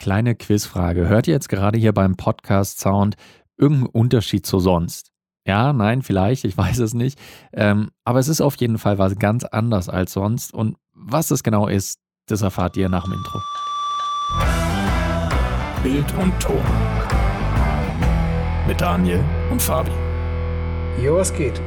Kleine Quizfrage. Hört ihr jetzt gerade hier beim Podcast Sound irgendeinen Unterschied zu sonst? Ja, nein, vielleicht, ich weiß es nicht. Ähm, aber es ist auf jeden Fall was ganz anders als sonst. Und was es genau ist, das erfahrt ihr nach dem Intro. Bild und Ton. Mit Daniel und Fabi. Jo, was geht?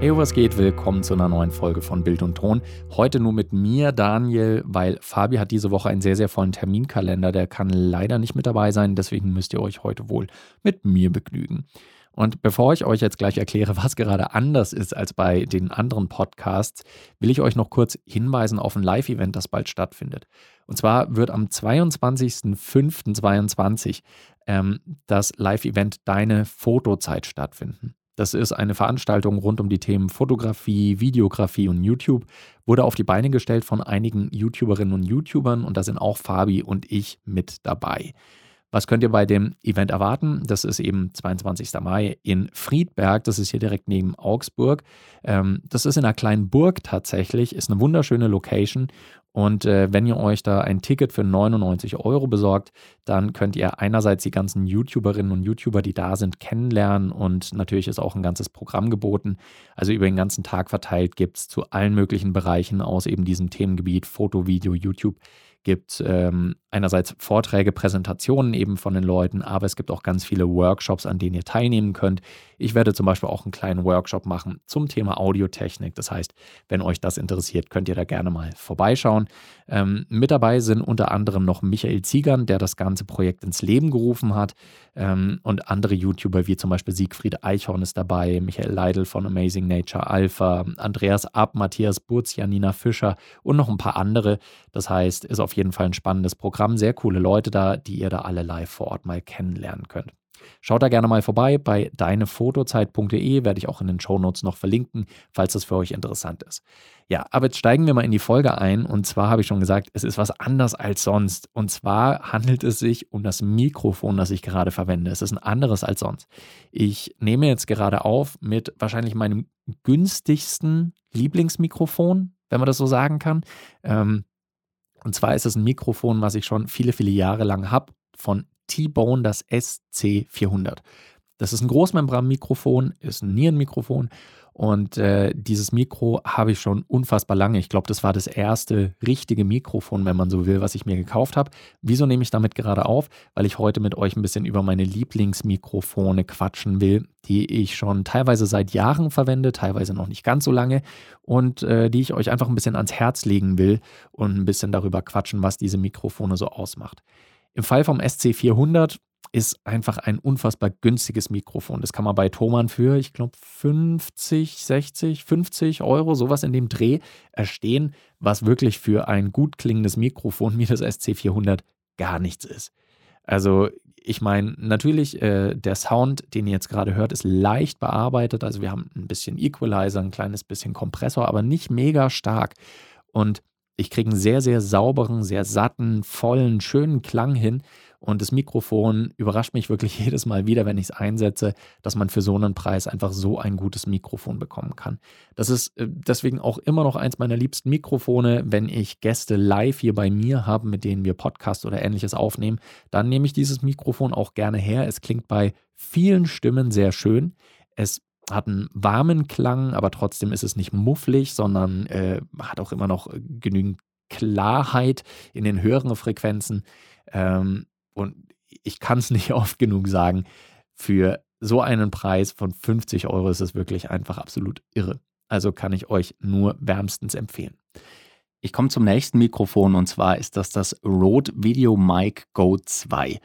Hey, was geht? Willkommen zu einer neuen Folge von Bild und Ton. Heute nur mit mir, Daniel, weil Fabi hat diese Woche einen sehr, sehr vollen Terminkalender. Der kann leider nicht mit dabei sein, deswegen müsst ihr euch heute wohl mit mir begnügen. Und bevor ich euch jetzt gleich erkläre, was gerade anders ist als bei den anderen Podcasts, will ich euch noch kurz hinweisen auf ein Live-Event, das bald stattfindet. Und zwar wird am 22.05.22 ähm, das Live-Event Deine Fotozeit stattfinden. Das ist eine Veranstaltung rund um die Themen Fotografie, Videografie und YouTube. Wurde auf die Beine gestellt von einigen YouTuberinnen und YouTubern und da sind auch Fabi und ich mit dabei. Was könnt ihr bei dem Event erwarten? Das ist eben 22. Mai in Friedberg. Das ist hier direkt neben Augsburg. Ähm, das ist in einer kleinen Burg tatsächlich. Ist eine wunderschöne Location. Und äh, wenn ihr euch da ein Ticket für 99 Euro besorgt, dann könnt ihr einerseits die ganzen YouTuberinnen und YouTuber, die da sind, kennenlernen und natürlich ist auch ein ganzes Programm geboten. Also über den ganzen Tag verteilt gibt es zu allen möglichen Bereichen aus eben diesem Themengebiet Foto, Video, YouTube gibt ähm, einerseits Vorträge, Präsentationen eben von den Leuten, aber es gibt auch ganz viele Workshops, an denen ihr teilnehmen könnt. Ich werde zum Beispiel auch einen kleinen Workshop machen zum Thema Audiotechnik. Das heißt, wenn euch das interessiert, könnt ihr da gerne mal vorbeischauen. Ähm, mit dabei sind unter anderem noch Michael Ziegern, der das ganze Projekt ins Leben gerufen hat ähm, und andere YouTuber wie zum Beispiel Siegfried Eichhorn ist dabei, Michael Leidl von Amazing Nature Alpha, Andreas Ab, Matthias Burz, Janina Fischer und noch ein paar andere. Das heißt, ist auf Fall ein spannendes Programm. Sehr coole Leute da, die ihr da alle live vor Ort mal kennenlernen könnt. Schaut da gerne mal vorbei. Bei deinefotozeit.de werde ich auch in den Shownotes noch verlinken, falls das für euch interessant ist. Ja, aber jetzt steigen wir mal in die Folge ein. Und zwar habe ich schon gesagt, es ist was anders als sonst. Und zwar handelt es sich um das Mikrofon, das ich gerade verwende. Es ist ein anderes als sonst. Ich nehme jetzt gerade auf mit wahrscheinlich meinem günstigsten Lieblingsmikrofon, wenn man das so sagen kann. Ähm, und zwar ist es ein Mikrofon, was ich schon viele, viele Jahre lang habe, von T-Bone, das SC400. Das ist ein Großmembranmikrofon, ist ein Nierenmikrofon und äh, dieses Mikro habe ich schon unfassbar lange. Ich glaube, das war das erste richtige Mikrofon, wenn man so will, was ich mir gekauft habe. Wieso nehme ich damit gerade auf? Weil ich heute mit euch ein bisschen über meine Lieblingsmikrofone quatschen will, die ich schon teilweise seit Jahren verwende, teilweise noch nicht ganz so lange und äh, die ich euch einfach ein bisschen ans Herz legen will und ein bisschen darüber quatschen, was diese Mikrofone so ausmacht. Im Fall vom SC400 ist einfach ein unfassbar günstiges Mikrofon. Das kann man bei Thomann für, ich glaube, 50, 60, 50 Euro, sowas in dem Dreh erstehen, was wirklich für ein gut klingendes Mikrofon wie das SC400 gar nichts ist. Also ich meine, natürlich, äh, der Sound, den ihr jetzt gerade hört, ist leicht bearbeitet. Also wir haben ein bisschen Equalizer, ein kleines bisschen Kompressor, aber nicht mega stark. Und ich kriege einen sehr, sehr sauberen, sehr satten, vollen, schönen Klang hin. Und das Mikrofon überrascht mich wirklich jedes Mal wieder, wenn ich es einsetze, dass man für so einen Preis einfach so ein gutes Mikrofon bekommen kann. Das ist äh, deswegen auch immer noch eins meiner liebsten Mikrofone. Wenn ich Gäste live hier bei mir habe, mit denen wir Podcast oder ähnliches aufnehmen, dann nehme ich dieses Mikrofon auch gerne her. Es klingt bei vielen Stimmen sehr schön. Es hat einen warmen Klang, aber trotzdem ist es nicht mufflig, sondern äh, hat auch immer noch genügend Klarheit in den höheren Frequenzen. Ähm, und ich kann es nicht oft genug sagen, für so einen Preis von 50 Euro ist es wirklich einfach absolut irre. Also kann ich euch nur wärmstens empfehlen. Ich komme zum nächsten Mikrofon und zwar ist das das Rode Video Mic Go 2.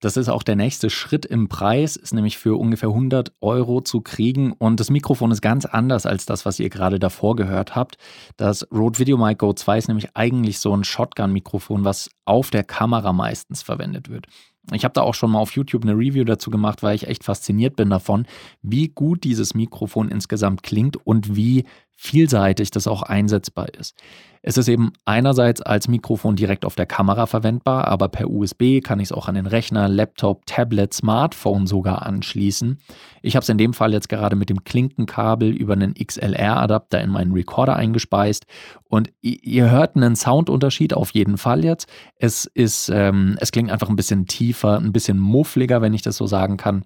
Das ist auch der nächste Schritt im Preis, ist nämlich für ungefähr 100 Euro zu kriegen und das Mikrofon ist ganz anders als das, was ihr gerade davor gehört habt. Das Rode VideoMic Go 2 ist nämlich eigentlich so ein Shotgun-Mikrofon, was auf der Kamera meistens verwendet wird. Ich habe da auch schon mal auf YouTube eine Review dazu gemacht, weil ich echt fasziniert bin davon, wie gut dieses Mikrofon insgesamt klingt und wie vielseitig das auch einsetzbar ist. Es ist eben einerseits als Mikrofon direkt auf der Kamera verwendbar, aber per USB kann ich es auch an den Rechner, Laptop, Tablet, Smartphone sogar anschließen. Ich habe es in dem Fall jetzt gerade mit dem Klinkenkabel über einen XLR-Adapter in meinen Recorder eingespeist und ihr hört einen Soundunterschied auf jeden Fall jetzt. Es ist, ähm, es klingt einfach ein bisschen tiefer, ein bisschen muffliger, wenn ich das so sagen kann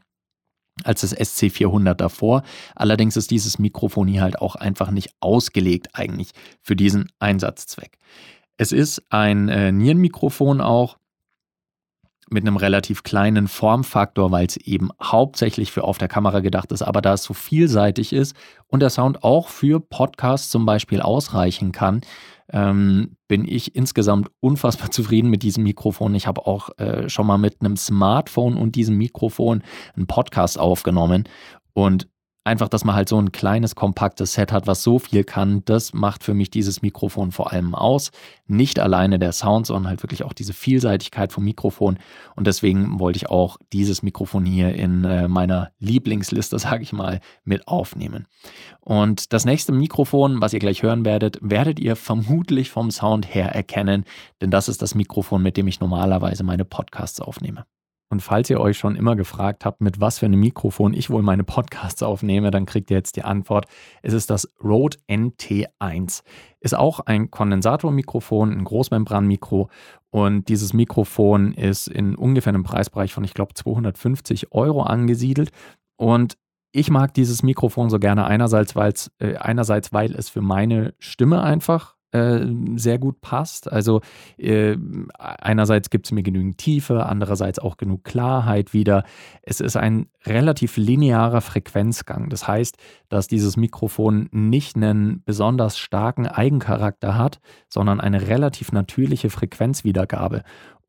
als das SC400 davor. Allerdings ist dieses Mikrofon hier halt auch einfach nicht ausgelegt eigentlich für diesen Einsatzzweck. Es ist ein äh, Nierenmikrofon auch mit einem relativ kleinen Formfaktor, weil es eben hauptsächlich für auf der Kamera gedacht ist, aber da es so vielseitig ist und der Sound auch für Podcasts zum Beispiel ausreichen kann, ähm, bin ich insgesamt unfassbar zufrieden mit diesem Mikrofon. Ich habe auch äh, schon mal mit einem Smartphone und diesem Mikrofon einen Podcast aufgenommen und einfach, dass man halt so ein kleines, kompaktes Set hat, was so viel kann, das macht für mich dieses Mikrofon vor allem aus. Nicht alleine der Sound, sondern halt wirklich auch diese Vielseitigkeit vom Mikrofon. Und deswegen wollte ich auch dieses Mikrofon hier in äh, meiner Lieblingsliste, sage ich mal, mit aufnehmen. Und das nächste Mikrofon, was ihr gleich hören werdet, werdet ihr vermutlich vom Sound her erkennen, denn das ist das Mikrofon, mit dem ich normalerweise meine Podcasts aufnehme. Und falls ihr euch schon immer gefragt habt, mit was für einem Mikrofon ich wohl meine Podcasts aufnehme, dann kriegt ihr jetzt die Antwort. Es ist das Rode NT1. Ist auch ein Kondensatormikrofon, ein Großmembranmikro. Und dieses Mikrofon ist in ungefähr einem Preisbereich von, ich glaube, 250 Euro angesiedelt. Und ich mag dieses Mikrofon so gerne einerseits, äh, einerseits, weil es für meine Stimme einfach äh, sehr gut passt. Also äh, einerseits gibt es mir genügend Tiefe, andererseits auch genug Klarheit wieder. Es ist ein relativ linearer Frequenzgang. Das heißt, dass dieses Mikrofon nicht einen besonders starken Eigencharakter hat, sondern eine relativ natürliche Frequenzwiedergabe.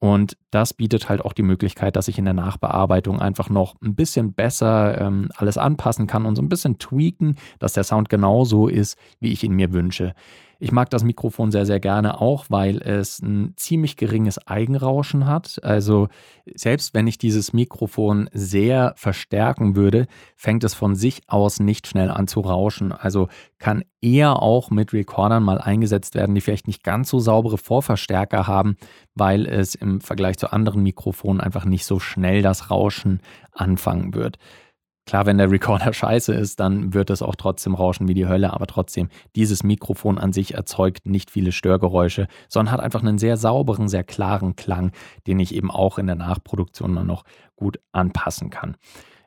Und das bietet halt auch die Möglichkeit, dass ich in der Nachbearbeitung einfach noch ein bisschen besser ähm, alles anpassen kann und so ein bisschen tweaken, dass der Sound genauso ist, wie ich ihn mir wünsche. Ich mag das Mikrofon sehr, sehr gerne auch, weil es ein ziemlich geringes Eigenrauschen hat. Also selbst wenn ich dieses Mikrofon sehr verstärken würde, fängt es von sich aus nicht schnell an zu rauschen. Also kann eher auch mit Recordern mal eingesetzt werden, die vielleicht nicht ganz so saubere Vorverstärker haben, weil es im Vergleich zu anderen Mikrofonen einfach nicht so schnell das Rauschen anfangen wird. Klar, wenn der Recorder scheiße ist, dann wird es auch trotzdem rauschen wie die Hölle, aber trotzdem, dieses Mikrofon an sich erzeugt nicht viele Störgeräusche, sondern hat einfach einen sehr sauberen, sehr klaren Klang, den ich eben auch in der Nachproduktion dann noch gut anpassen kann.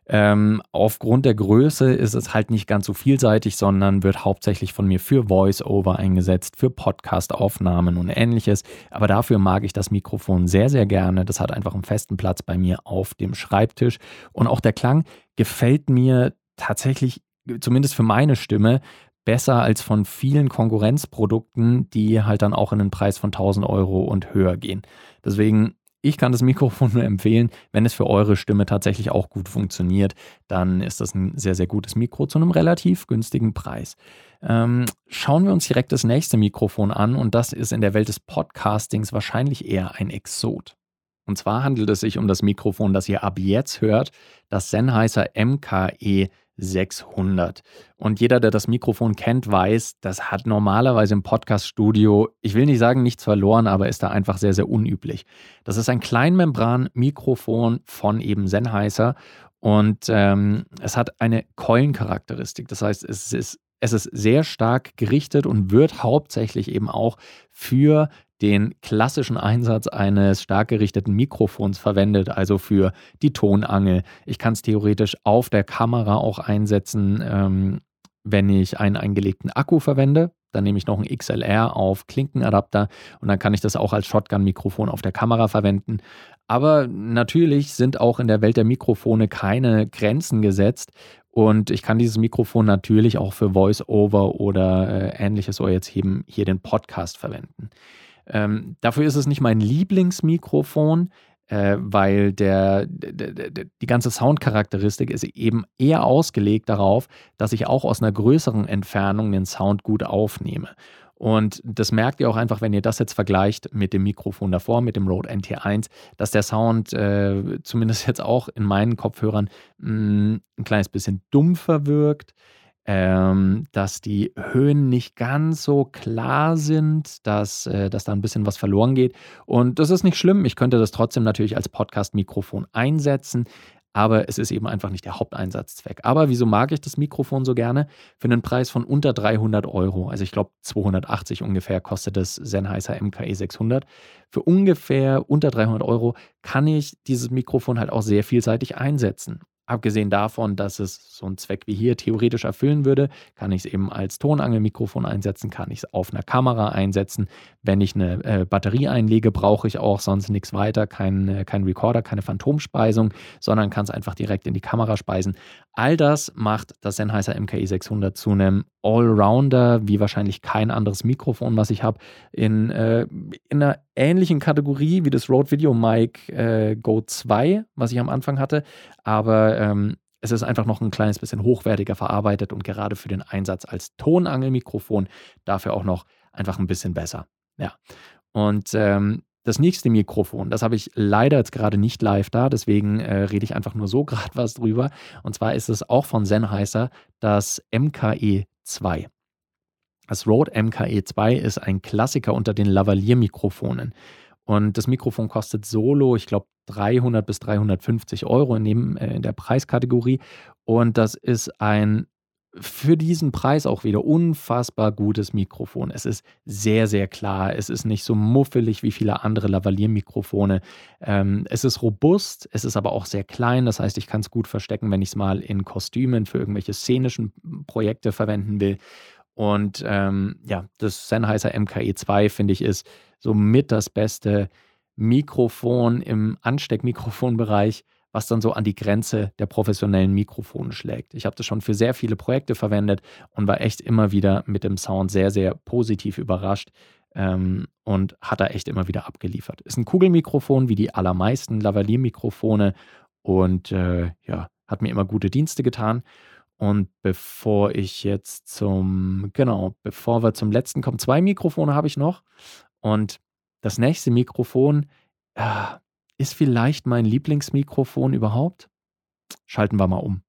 Ähm, aufgrund der Größe ist es halt nicht ganz so vielseitig, sondern wird hauptsächlich von mir für Voice-Over eingesetzt, für Podcast-Aufnahmen und ähnliches. Aber dafür mag ich das Mikrofon sehr, sehr gerne. Das hat einfach einen festen Platz bei mir auf dem Schreibtisch. Und auch der Klang gefällt mir tatsächlich, zumindest für meine Stimme, besser als von vielen Konkurrenzprodukten, die halt dann auch in den Preis von 1000 Euro und höher gehen. Deswegen ich kann das Mikrofon nur empfehlen. Wenn es für eure Stimme tatsächlich auch gut funktioniert, dann ist das ein sehr, sehr gutes Mikro zu einem relativ günstigen Preis. Ähm, schauen wir uns direkt das nächste Mikrofon an und das ist in der Welt des Podcastings wahrscheinlich eher ein Exot. Und zwar handelt es sich um das Mikrofon, das ihr ab jetzt hört, das Sennheiser MKE 600. Und jeder, der das Mikrofon kennt, weiß, das hat normalerweise im Podcaststudio, ich will nicht sagen nichts verloren, aber ist da einfach sehr, sehr unüblich. Das ist ein Kleinmembran-Mikrofon von eben Sennheiser und ähm, es hat eine Keulencharakteristik. Das heißt, es ist es ist sehr stark gerichtet und wird hauptsächlich eben auch für den klassischen Einsatz eines stark gerichteten Mikrofons verwendet, also für die Tonangel. Ich kann es theoretisch auf der Kamera auch einsetzen, ähm, wenn ich einen eingelegten Akku verwende. Dann nehme ich noch einen XLR auf Klinkenadapter und dann kann ich das auch als Shotgun-Mikrofon auf der Kamera verwenden. Aber natürlich sind auch in der Welt der Mikrofone keine Grenzen gesetzt. Und ich kann dieses Mikrofon natürlich auch für Voice-Over oder äh, ähnliches oder jetzt eben hier den Podcast verwenden. Ähm, dafür ist es nicht mein Lieblingsmikrofon, äh, weil der, der, der, die ganze Soundcharakteristik ist eben eher ausgelegt darauf, dass ich auch aus einer größeren Entfernung den Sound gut aufnehme. Und das merkt ihr auch einfach, wenn ihr das jetzt vergleicht mit dem Mikrofon davor, mit dem Rode NT1, dass der Sound äh, zumindest jetzt auch in meinen Kopfhörern mh, mm, ein kleines bisschen dumpfer wirkt ähm, dass die Höhen nicht ganz so klar sind, dass, äh, dass da ein bisschen was verloren geht. Und das ist nicht schlimm. Ich könnte das trotzdem natürlich als Podcast-Mikrofon einsetzen aber es ist eben einfach nicht der Haupteinsatzzweck. Aber wieso mag ich das Mikrofon so gerne? Für einen Preis von unter 300 Euro, also ich glaube 280 ungefähr kostet das Sennheiser MKE 600. Für ungefähr unter 300 Euro kann ich dieses Mikrofon halt auch sehr vielseitig einsetzen. Abgesehen davon, dass es so einen Zweck wie hier theoretisch erfüllen würde, kann ich es eben als Tonangelmikrofon einsetzen, kann ich es auf einer Kamera einsetzen. Wenn ich eine äh, Batterie einlege, brauche ich auch sonst nichts weiter, kein, äh, kein Recorder, keine Phantomspeisung, sondern kann es einfach direkt in die Kamera speisen. All das macht das Sennheiser MKE 600 zu einem Allrounder, wie wahrscheinlich kein anderes Mikrofon, was ich habe, in, äh, in einer ähnlichen Kategorie wie das Rode Video Mic äh, Go 2, was ich am Anfang hatte. Aber ähm, es ist einfach noch ein kleines bisschen hochwertiger verarbeitet und gerade für den Einsatz als Tonangelmikrofon dafür auch noch einfach ein bisschen besser. Ja. Und ähm, das nächste Mikrofon, das habe ich leider jetzt gerade nicht live da, deswegen äh, rede ich einfach nur so gerade was drüber. Und zwar ist es auch von Sennheiser das MKE 2. Das Rode MKE 2 ist ein Klassiker unter den Lavalier-Mikrofonen. Und das Mikrofon kostet solo, ich glaube, 300 bis 350 Euro in, dem, äh, in der Preiskategorie. Und das ist ein für diesen Preis auch wieder unfassbar gutes Mikrofon. Es ist sehr, sehr klar. Es ist nicht so muffelig wie viele andere Lavalier-Mikrofone. Ähm, es ist robust, es ist aber auch sehr klein. Das heißt, ich kann es gut verstecken, wenn ich es mal in Kostümen für irgendwelche szenischen Projekte verwenden will. Und ähm, ja, das Sennheiser MKE 2, finde ich, ist somit das beste Mikrofon im Ansteckmikrofonbereich was dann so an die Grenze der professionellen Mikrofone schlägt. Ich habe das schon für sehr viele Projekte verwendet und war echt immer wieder mit dem Sound sehr, sehr positiv überrascht ähm, und hat da echt immer wieder abgeliefert. Ist ein Kugelmikrofon wie die allermeisten Lavalier-Mikrofone und äh, ja, hat mir immer gute Dienste getan. Und bevor ich jetzt zum, genau, bevor wir zum letzten kommen, zwei Mikrofone habe ich noch. Und das nächste Mikrofon, äh, ist vielleicht mein Lieblingsmikrofon überhaupt? Schalten wir mal um.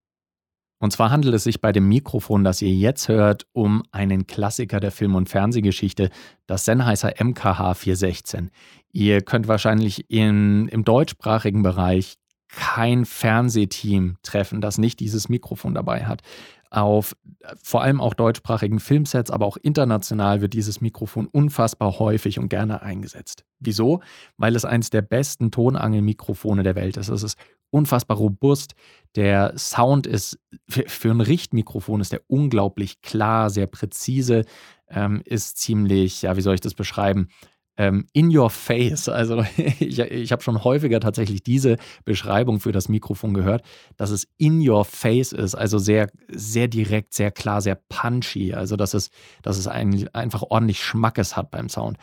Und zwar handelt es sich bei dem Mikrofon, das ihr jetzt hört, um einen Klassiker der Film- und Fernsehgeschichte, das Sennheiser MKH 416. Ihr könnt wahrscheinlich in, im deutschsprachigen Bereich kein Fernsehteam treffen, das nicht dieses Mikrofon dabei hat auf vor allem auch deutschsprachigen Filmsets, aber auch international wird dieses Mikrofon unfassbar häufig und gerne eingesetzt. Wieso? Weil es eines der besten Tonangelmikrofone der Welt ist. Es ist unfassbar robust. Der Sound ist für ein Richtmikrofon ist der unglaublich klar, sehr präzise, ähm, ist ziemlich, ja, wie soll ich das beschreiben? Ähm, in your face. Also ich, ich habe schon häufiger tatsächlich diese Beschreibung für das Mikrofon gehört, dass es in your face ist, also sehr, sehr direkt, sehr klar, sehr punchy. Also dass es, dass es ein, einfach ordentlich Schmackes hat beim Sound.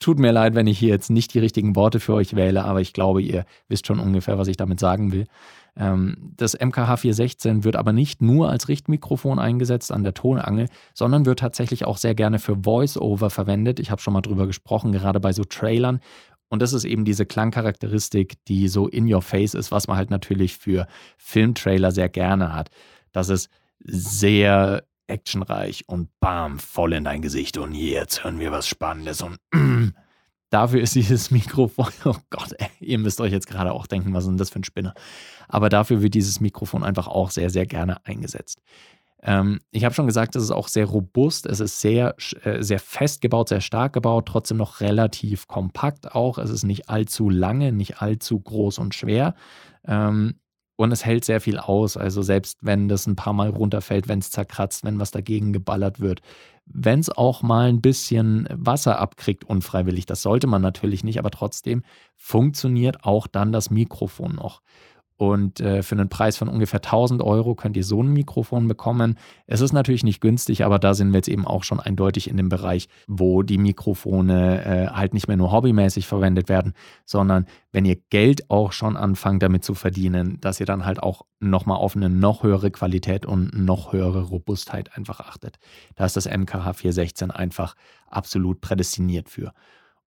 Tut mir leid, wenn ich hier jetzt nicht die richtigen Worte für euch wähle, aber ich glaube, ihr wisst schon ungefähr, was ich damit sagen will. Ähm, das MKH 416 wird aber nicht nur als Richtmikrofon eingesetzt an der Tonangel, sondern wird tatsächlich auch sehr gerne für Voice-Over verwendet. Ich habe schon mal drüber gesprochen, gerade bei so Trailern. Und das ist eben diese Klangcharakteristik, die so in your face ist, was man halt natürlich für Filmtrailer sehr gerne hat. Das ist sehr actionreich und bam, voll in dein Gesicht und jetzt hören wir was Spannendes und mm, Dafür ist dieses Mikrofon, oh Gott, ey, ihr müsst euch jetzt gerade auch denken, was ist denn das für ein Spinner? Aber dafür wird dieses Mikrofon einfach auch sehr, sehr gerne eingesetzt. Ähm, ich habe schon gesagt, es ist auch sehr robust, es ist sehr, äh, sehr fest gebaut, sehr stark gebaut, trotzdem noch relativ kompakt auch. Es ist nicht allzu lange, nicht allzu groß und schwer. Ähm, und es hält sehr viel aus. Also selbst wenn das ein paar Mal runterfällt, wenn es zerkratzt, wenn was dagegen geballert wird, wenn es auch mal ein bisschen Wasser abkriegt, unfreiwillig, das sollte man natürlich nicht, aber trotzdem funktioniert auch dann das Mikrofon noch. Und äh, für einen Preis von ungefähr 1000 Euro könnt ihr so ein Mikrofon bekommen. Es ist natürlich nicht günstig, aber da sind wir jetzt eben auch schon eindeutig in dem Bereich, wo die Mikrofone äh, halt nicht mehr nur hobbymäßig verwendet werden, sondern wenn ihr Geld auch schon anfangt damit zu verdienen, dass ihr dann halt auch nochmal auf eine noch höhere Qualität und noch höhere Robustheit einfach achtet. Da ist das MKH 416 einfach absolut prädestiniert für.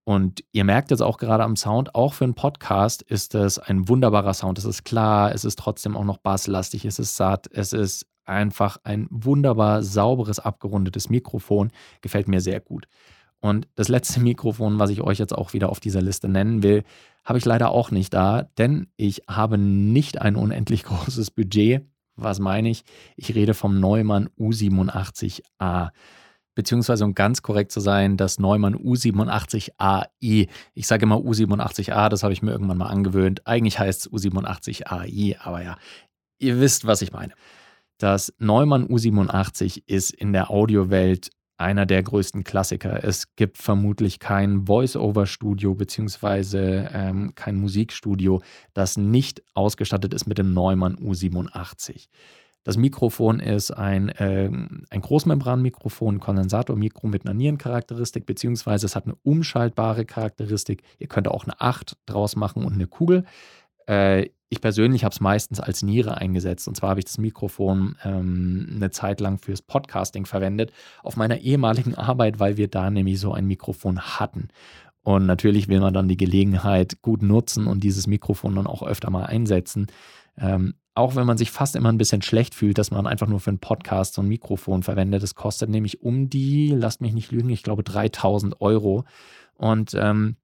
Und ihr merkt jetzt auch gerade am Sound, auch für einen Podcast ist es ein wunderbarer Sound. Es ist klar, es ist trotzdem auch noch basslastig, es ist satt, es ist einfach ein wunderbar sauberes, abgerundetes Mikrofon. Gefällt mir sehr gut. Und das letzte Mikrofon, was ich euch jetzt auch wieder auf dieser Liste nennen will, habe ich leider auch nicht da, denn ich habe nicht ein unendlich großes Budget. Was meine ich? Ich rede vom Neumann U87A. Beziehungsweise, um ganz korrekt zu sein, das Neumann U87AI. Ich sage immer U87A, das habe ich mir irgendwann mal angewöhnt. Eigentlich heißt es U87AI, aber ja, ihr wisst, was ich meine. Das Neumann U87 ist in der Audiowelt einer der größten Klassiker. Es gibt vermutlich kein Voice-Over-Studio beziehungsweise ähm, kein Musikstudio, das nicht ausgestattet ist mit dem Neumann U87. Das Mikrofon ist ein, äh, ein Großmembranmikrofon, Kondensatormikro mit einer Nierencharakteristik, beziehungsweise es hat eine umschaltbare Charakteristik. Ihr könnt auch eine 8 draus machen und eine Kugel. Äh, ich persönlich habe es meistens als Niere eingesetzt. Und zwar habe ich das Mikrofon ähm, eine Zeit lang fürs Podcasting verwendet, auf meiner ehemaligen Arbeit, weil wir da nämlich so ein Mikrofon hatten. Und natürlich will man dann die Gelegenheit gut nutzen und dieses Mikrofon dann auch öfter mal einsetzen. Ähm, auch wenn man sich fast immer ein bisschen schlecht fühlt, dass man einfach nur für einen Podcast so ein Mikrofon verwendet. Das kostet nämlich um die, lasst mich nicht lügen, ich glaube 3000 Euro. Und ähm,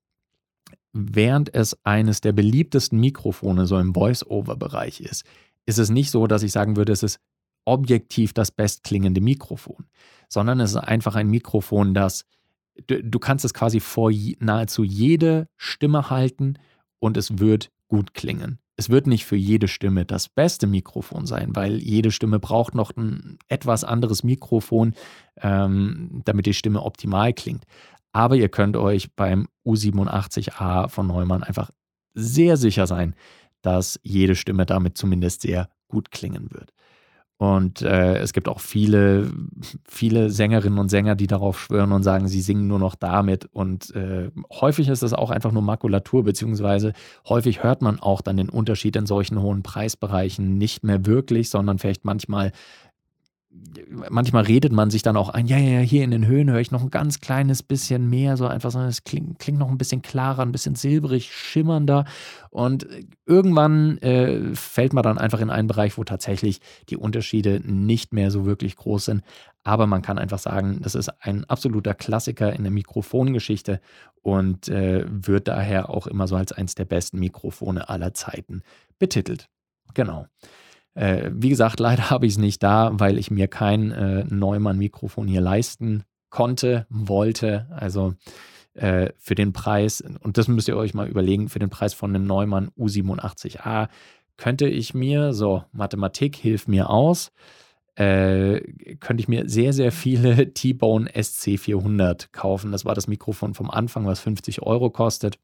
während es eines der beliebtesten Mikrofone so im Voice-Over-Bereich ist, ist es nicht so, dass ich sagen würde, es ist objektiv das bestklingende Mikrofon, sondern es ist einfach ein Mikrofon, das du, du kannst es quasi vor nahezu jede Stimme halten und es wird gut klingen. Es wird nicht für jede Stimme das beste Mikrofon sein, weil jede Stimme braucht noch ein etwas anderes Mikrofon, ähm, damit die Stimme optimal klingt. Aber ihr könnt euch beim U87A von Neumann einfach sehr sicher sein, dass jede Stimme damit zumindest sehr gut klingen wird. Und äh, es gibt auch viele, viele Sängerinnen und Sänger, die darauf schwören und sagen, sie singen nur noch damit. Und äh, häufig ist das auch einfach nur Makulatur, beziehungsweise häufig hört man auch dann den Unterschied in solchen hohen Preisbereichen nicht mehr wirklich, sondern vielleicht manchmal manchmal redet man sich dann auch ein, ja, ja, ja, hier in den Höhen höre ich noch ein ganz kleines bisschen mehr, so einfach so, es klingt, klingt noch ein bisschen klarer, ein bisschen silbrig, schimmernder. Und irgendwann äh, fällt man dann einfach in einen Bereich, wo tatsächlich die Unterschiede nicht mehr so wirklich groß sind. Aber man kann einfach sagen, das ist ein absoluter Klassiker in der Mikrofongeschichte und äh, wird daher auch immer so als eines der besten Mikrofone aller Zeiten betitelt. Genau. Äh, wie gesagt, leider habe ich es nicht da, weil ich mir kein äh, Neumann-Mikrofon hier leisten konnte, wollte. Also äh, für den Preis, und das müsst ihr euch mal überlegen, für den Preis von einem Neumann U87A könnte ich mir, so, Mathematik hilft mir aus, äh, könnte ich mir sehr, sehr viele T-Bone SC400 kaufen. Das war das Mikrofon vom Anfang, was 50 Euro kostet.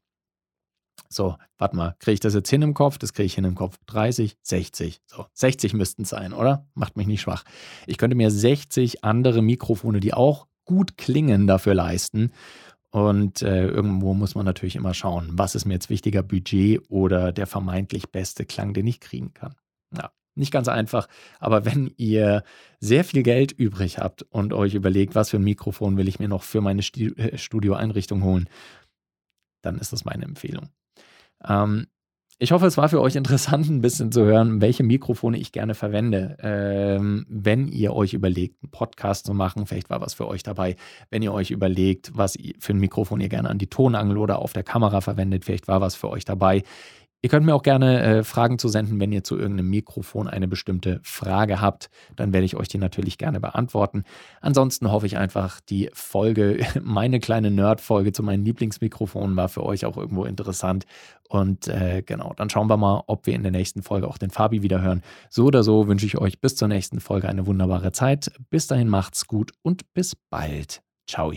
So, warte mal, kriege ich das jetzt hin im Kopf? Das kriege ich hin im Kopf. 30, 60. So, 60 müssten es sein, oder? Macht mich nicht schwach. Ich könnte mir 60 andere Mikrofone, die auch gut klingen, dafür leisten. Und äh, irgendwo muss man natürlich immer schauen, was ist mir jetzt wichtiger, Budget oder der vermeintlich beste Klang, den ich kriegen kann. Ja, nicht ganz einfach, aber wenn ihr sehr viel Geld übrig habt und euch überlegt, was für ein Mikrofon will ich mir noch für meine äh, Studioeinrichtung holen, dann ist das meine Empfehlung. Ähm, ich hoffe, es war für euch interessant, ein bisschen zu hören, welche Mikrofone ich gerne verwende. Ähm, wenn ihr euch überlegt, einen Podcast zu machen, vielleicht war was für euch dabei. Wenn ihr euch überlegt, was für ein Mikrofon ihr gerne an die Tonangel oder auf der Kamera verwendet, vielleicht war was für euch dabei. Ihr könnt mir auch gerne äh, Fragen zusenden, wenn ihr zu irgendeinem Mikrofon eine bestimmte Frage habt. Dann werde ich euch die natürlich gerne beantworten. Ansonsten hoffe ich einfach, die Folge, meine kleine Nerd-Folge zu meinen Lieblingsmikrofonen war für euch auch irgendwo interessant. Und äh, genau, dann schauen wir mal, ob wir in der nächsten Folge auch den Fabi wieder hören. So oder so wünsche ich euch bis zur nächsten Folge eine wunderbare Zeit. Bis dahin macht's gut und bis bald. Ciao.